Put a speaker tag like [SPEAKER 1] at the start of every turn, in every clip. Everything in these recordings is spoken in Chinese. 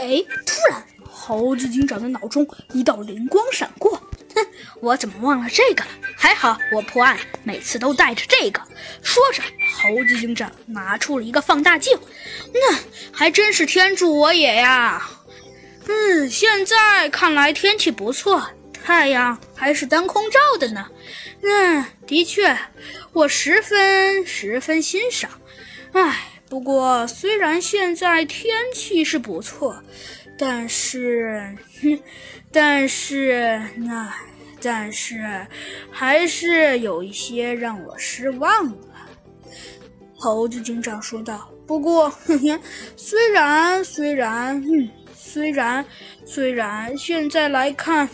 [SPEAKER 1] 哎，突然，猴子警长的脑中一道灵光闪过，哼，我怎么忘了这个了？还好我破案每次都带着这个。说着，猴子警长拿出了一个放大镜，那还真是天助我也呀！嗯，现在看来天气不错，太阳还是当空照的呢。嗯，的确，我十分十分欣赏。唉。不过，虽然现在天气是不错，但是，哼，但是那，但是还是有一些让我失望了。猴子警长说道。不过，哼哼，虽然，虽然，嗯，虽然，虽然现在来看，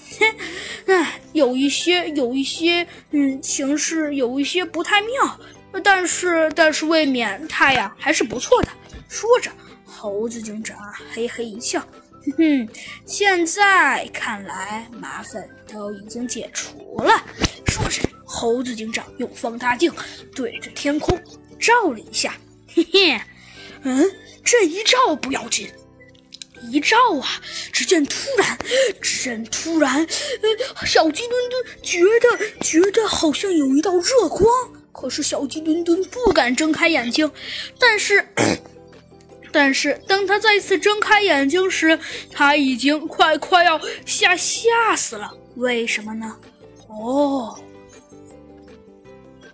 [SPEAKER 1] 唉，有一些，有一些，嗯，形势有一些不太妙。但是，但是未免太阳还是不错的。说着，猴子警长嘿嘿一笑，哼哼，现在看来麻烦都已经解除了。说着，猴子警长用放大镜对着天空照了一下，嘿嘿，嗯，这一照不要紧，一照啊，只见突然，只见突然，呃，小鸡墩墩觉得觉得好像有一道热光。可是小鸡墩墩不敢睁开眼睛，但是，但是当他再次睁开眼睛时，他已经快快要吓吓死了。为什么呢？哦。